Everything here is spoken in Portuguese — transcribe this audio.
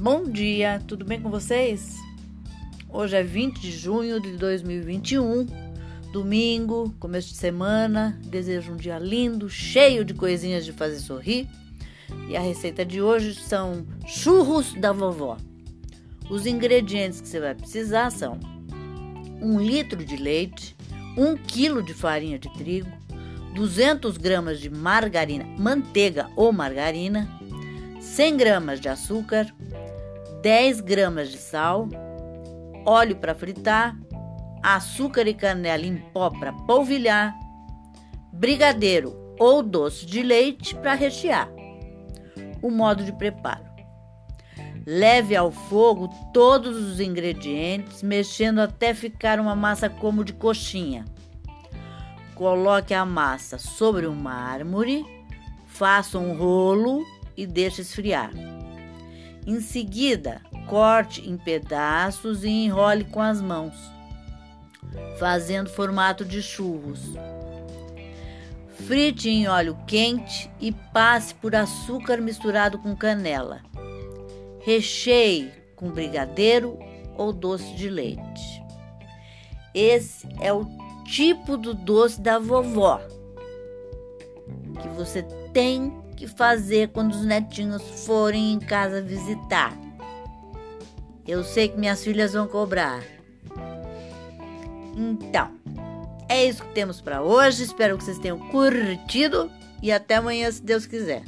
Bom dia, tudo bem com vocês? Hoje é 20 de junho de 2021, domingo, começo de semana. Desejo um dia lindo, cheio de coisinhas de fazer sorrir. E a receita de hoje são churros da vovó. Os ingredientes que você vai precisar são um litro de leite, um quilo de farinha de trigo, 200 gramas de margarina, manteiga ou margarina, 100 gramas de açúcar, 10 gramas de sal, óleo para fritar, açúcar e canela em pó para polvilhar, brigadeiro ou doce de leite para rechear. O modo de preparo: leve ao fogo todos os ingredientes, mexendo até ficar uma massa como de coxinha. Coloque a massa sobre um mármore, faça um rolo e deixe esfriar. Em seguida, corte em pedaços e enrole com as mãos, fazendo formato de churros. Frite em óleo quente e passe por açúcar misturado com canela. Recheie com brigadeiro ou doce de leite. Esse é o tipo do doce da vovó você tem que fazer quando os netinhos forem em casa visitar. Eu sei que minhas filhas vão cobrar. Então, é isso que temos para hoje. Espero que vocês tenham curtido e até amanhã, se Deus quiser.